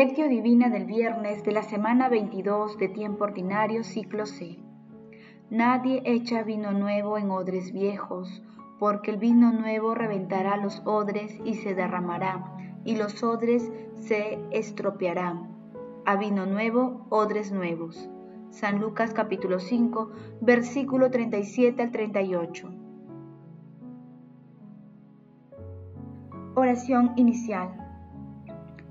Lectio Divina del viernes de la semana 22 de tiempo ordinario, ciclo C. Nadie echa vino nuevo en odres viejos, porque el vino nuevo reventará los odres y se derramará, y los odres se estropearán. A vino nuevo, odres nuevos. San Lucas capítulo 5, versículo 37 al 38. Oración inicial.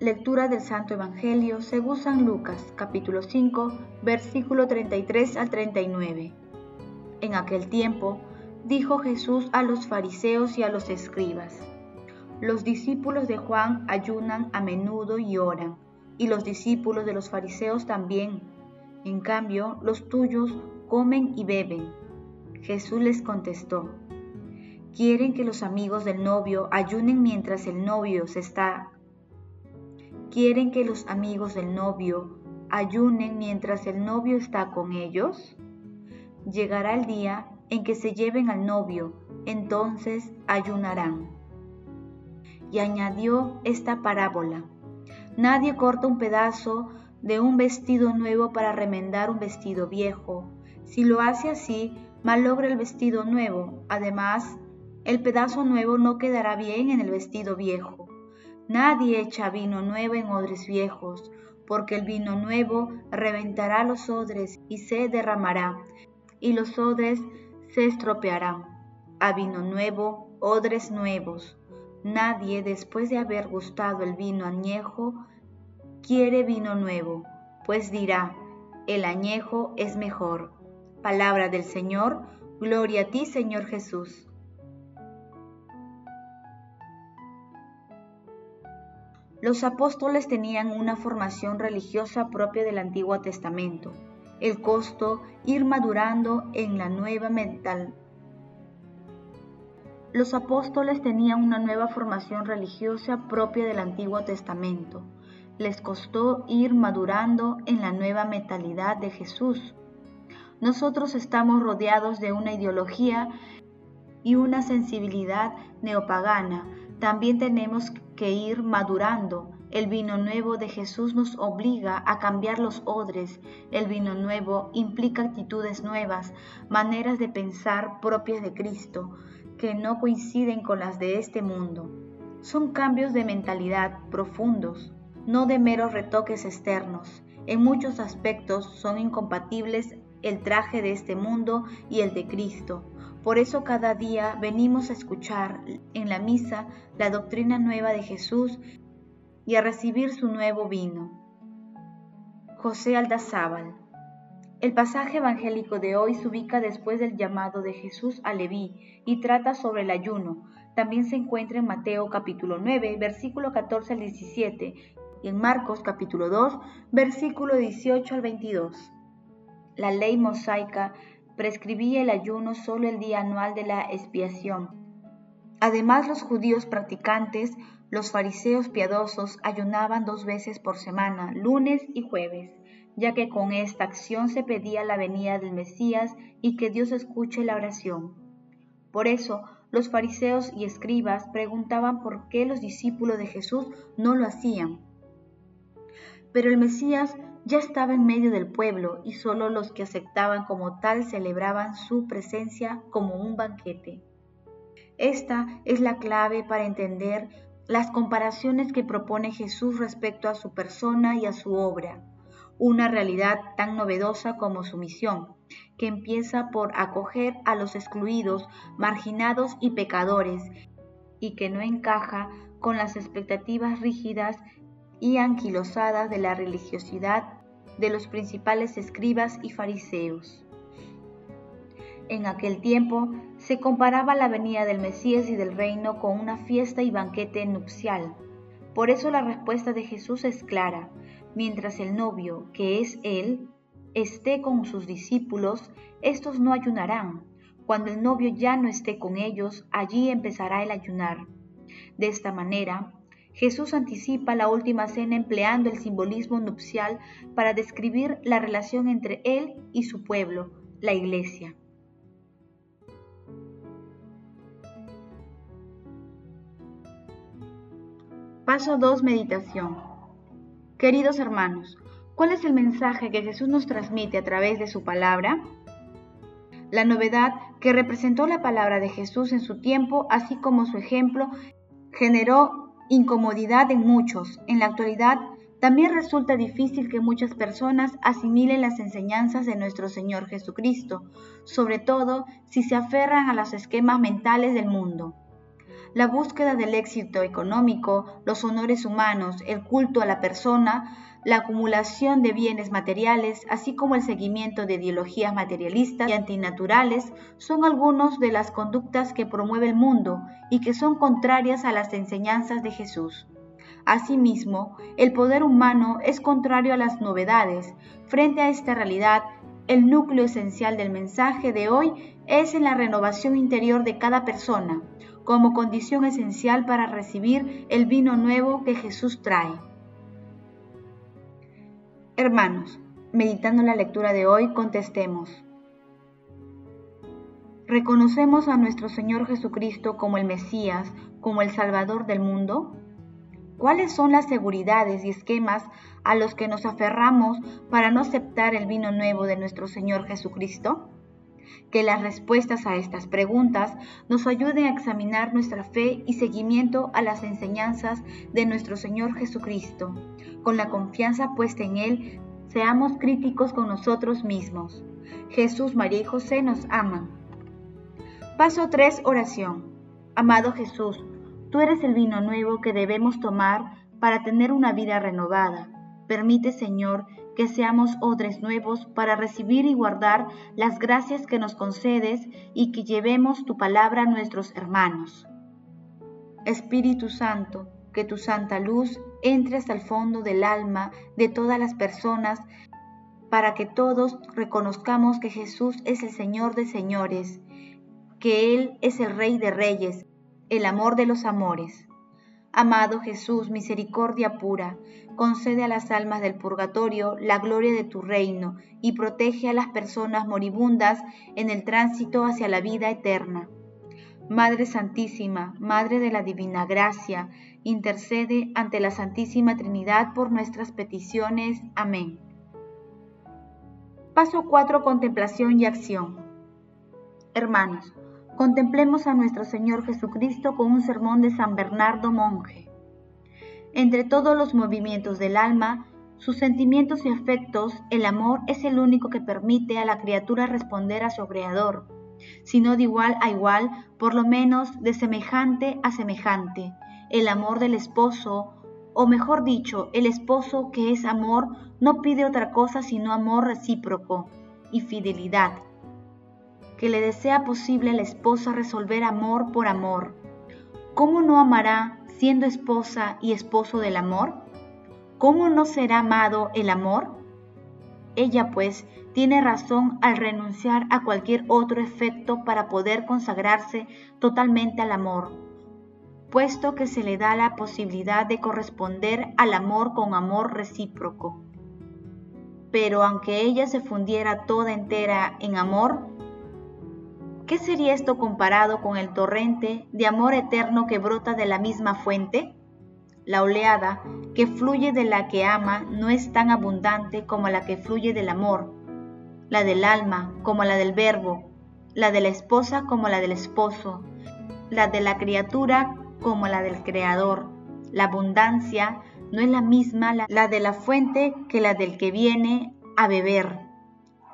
Lectura del Santo Evangelio según San Lucas, capítulo 5, versículo 33 al 39. En aquel tiempo, dijo Jesús a los fariseos y a los escribas, Los discípulos de Juan ayunan a menudo y oran, y los discípulos de los fariseos también. En cambio, los tuyos comen y beben. Jesús les contestó, quieren que los amigos del novio ayunen mientras el novio se está. ¿Quieren que los amigos del novio ayunen mientras el novio está con ellos? Llegará el día en que se lleven al novio, entonces ayunarán. Y añadió esta parábola. Nadie corta un pedazo de un vestido nuevo para remendar un vestido viejo. Si lo hace así, malogra el vestido nuevo. Además, el pedazo nuevo no quedará bien en el vestido viejo. Nadie echa vino nuevo en odres viejos, porque el vino nuevo reventará los odres y se derramará, y los odres se estropearán. A vino nuevo, odres nuevos. Nadie, después de haber gustado el vino añejo, quiere vino nuevo, pues dirá, el añejo es mejor. Palabra del Señor, gloria a ti, Señor Jesús. Los apóstoles tenían una formación religiosa propia del Antiguo Testamento. El costo ir madurando en la nueva mental. Los apóstoles tenían una nueva formación religiosa propia del Antiguo Testamento. Les costó ir madurando en la nueva mentalidad de Jesús. Nosotros estamos rodeados de una ideología y una sensibilidad neopagana. También tenemos ir madurando. El vino nuevo de Jesús nos obliga a cambiar los odres. El vino nuevo implica actitudes nuevas, maneras de pensar propias de Cristo, que no coinciden con las de este mundo. Son cambios de mentalidad profundos, no de meros retoques externos. En muchos aspectos son incompatibles el traje de este mundo y el de Cristo. Por eso cada día venimos a escuchar en la misa la doctrina nueva de Jesús y a recibir su nuevo vino. José Aldazábal. El pasaje evangélico de hoy se ubica después del llamado de Jesús a Leví y trata sobre el ayuno. También se encuentra en Mateo capítulo 9, versículo 14 al 17 y en Marcos capítulo 2, versículo 18 al 22. La ley mosaica prescribía el ayuno solo el día anual de la expiación. Además, los judíos practicantes, los fariseos piadosos, ayunaban dos veces por semana, lunes y jueves, ya que con esta acción se pedía la venida del Mesías y que Dios escuche la oración. Por eso, los fariseos y escribas preguntaban por qué los discípulos de Jesús no lo hacían. Pero el Mesías ya estaba en medio del pueblo y solo los que aceptaban como tal celebraban su presencia como un banquete. Esta es la clave para entender las comparaciones que propone Jesús respecto a su persona y a su obra, una realidad tan novedosa como su misión, que empieza por acoger a los excluidos, marginados y pecadores, y que no encaja con las expectativas rígidas y anquilosadas de la religiosidad de los principales escribas y fariseos. En aquel tiempo se comparaba la venida del Mesías y del reino con una fiesta y banquete nupcial. Por eso la respuesta de Jesús es clara. Mientras el novio, que es Él, esté con sus discípulos, estos no ayunarán. Cuando el novio ya no esté con ellos, allí empezará el ayunar. De esta manera, Jesús anticipa la última cena empleando el simbolismo nupcial para describir la relación entre Él y su pueblo, la Iglesia. Paso 2. Meditación. Queridos hermanos, ¿cuál es el mensaje que Jesús nos transmite a través de su palabra? La novedad que representó la palabra de Jesús en su tiempo, así como su ejemplo, generó incomodidad en muchos. En la actualidad, también resulta difícil que muchas personas asimilen las enseñanzas de nuestro Señor Jesucristo, sobre todo si se aferran a los esquemas mentales del mundo. La búsqueda del éxito económico, los honores humanos, el culto a la persona, la acumulación de bienes materiales, así como el seguimiento de ideologías materialistas y antinaturales, son algunas de las conductas que promueve el mundo y que son contrarias a las enseñanzas de Jesús. Asimismo, el poder humano es contrario a las novedades. Frente a esta realidad, el núcleo esencial del mensaje de hoy es en la renovación interior de cada persona, como condición esencial para recibir el vino nuevo que Jesús trae. Hermanos, meditando la lectura de hoy, contestemos. ¿Reconocemos a nuestro Señor Jesucristo como el Mesías, como el Salvador del mundo? ¿Cuáles son las seguridades y esquemas a los que nos aferramos para no aceptar el vino nuevo de nuestro Señor Jesucristo? Que las respuestas a estas preguntas nos ayuden a examinar nuestra fe y seguimiento a las enseñanzas de nuestro Señor Jesucristo. Con la confianza puesta en Él, seamos críticos con nosotros mismos. Jesús, María y José nos aman. Paso 3. Oración. Amado Jesús, tú eres el vino nuevo que debemos tomar para tener una vida renovada. Permite, Señor, que seamos odres nuevos para recibir y guardar las gracias que nos concedes y que llevemos tu palabra a nuestros hermanos. Espíritu Santo, que tu santa luz entre hasta el fondo del alma de todas las personas para que todos reconozcamos que Jesús es el Señor de señores, que Él es el Rey de reyes, el amor de los amores. Amado Jesús, misericordia pura, concede a las almas del purgatorio la gloria de tu reino y protege a las personas moribundas en el tránsito hacia la vida eterna. Madre Santísima, Madre de la Divina Gracia, intercede ante la Santísima Trinidad por nuestras peticiones. Amén. Paso 4. Contemplación y acción. Hermanos, contemplemos a nuestro Señor Jesucristo con un sermón de San Bernardo Monje. Entre todos los movimientos del alma, sus sentimientos y afectos, el amor es el único que permite a la criatura responder a su Creador, si no de igual a igual, por lo menos de semejante a semejante. El amor del esposo, o mejor dicho, el esposo que es amor, no pide otra cosa sino amor recíproco y fidelidad que le desea posible a la esposa resolver amor por amor. ¿Cómo no amará siendo esposa y esposo del amor? ¿Cómo no será amado el amor? Ella pues tiene razón al renunciar a cualquier otro efecto para poder consagrarse totalmente al amor, puesto que se le da la posibilidad de corresponder al amor con amor recíproco. Pero aunque ella se fundiera toda entera en amor, ¿Qué sería esto comparado con el torrente de amor eterno que brota de la misma fuente? La oleada que fluye de la que ama no es tan abundante como la que fluye del amor, la del alma como la del verbo, la de la esposa como la del esposo, la de la criatura como la del creador. La abundancia no es la misma la de la fuente que la del que viene a beber.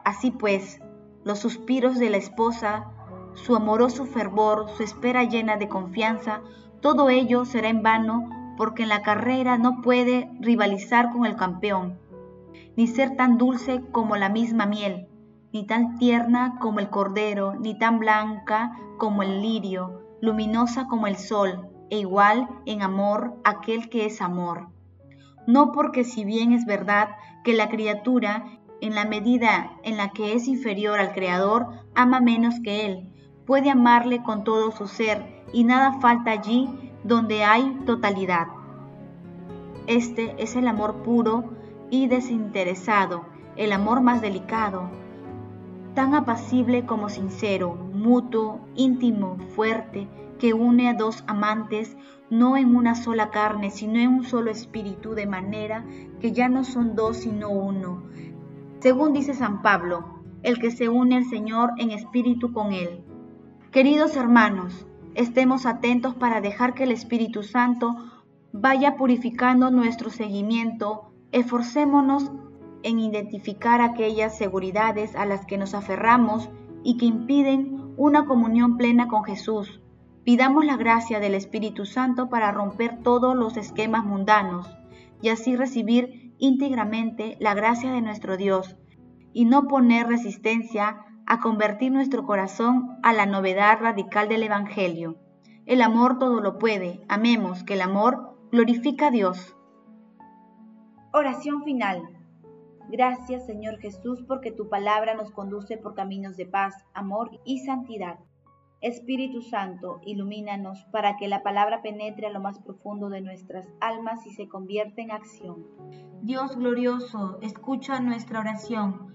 Así pues, los suspiros de la esposa su amoroso fervor, su espera llena de confianza, todo ello será en vano porque en la carrera no puede rivalizar con el campeón, ni ser tan dulce como la misma miel, ni tan tierna como el cordero, ni tan blanca como el lirio, luminosa como el sol, e igual en amor aquel que es amor. No porque si bien es verdad que la criatura, en la medida en la que es inferior al Creador, ama menos que Él, puede amarle con todo su ser y nada falta allí donde hay totalidad. Este es el amor puro y desinteresado, el amor más delicado, tan apacible como sincero, mutuo, íntimo, fuerte, que une a dos amantes no en una sola carne, sino en un solo espíritu, de manera que ya no son dos, sino uno. Según dice San Pablo, el que se une al Señor en espíritu con Él. Queridos hermanos, estemos atentos para dejar que el Espíritu Santo vaya purificando nuestro seguimiento, esforcémonos en identificar aquellas seguridades a las que nos aferramos y que impiden una comunión plena con Jesús. Pidamos la gracia del Espíritu Santo para romper todos los esquemas mundanos y así recibir íntegramente la gracia de nuestro Dios y no poner resistencia a convertir nuestro corazón a la novedad radical del Evangelio. El amor todo lo puede. Amemos que el amor glorifica a Dios. Oración final. Gracias Señor Jesús porque tu palabra nos conduce por caminos de paz, amor y santidad. Espíritu Santo, ilumínanos para que la palabra penetre a lo más profundo de nuestras almas y se convierta en acción. Dios glorioso, escucha nuestra oración.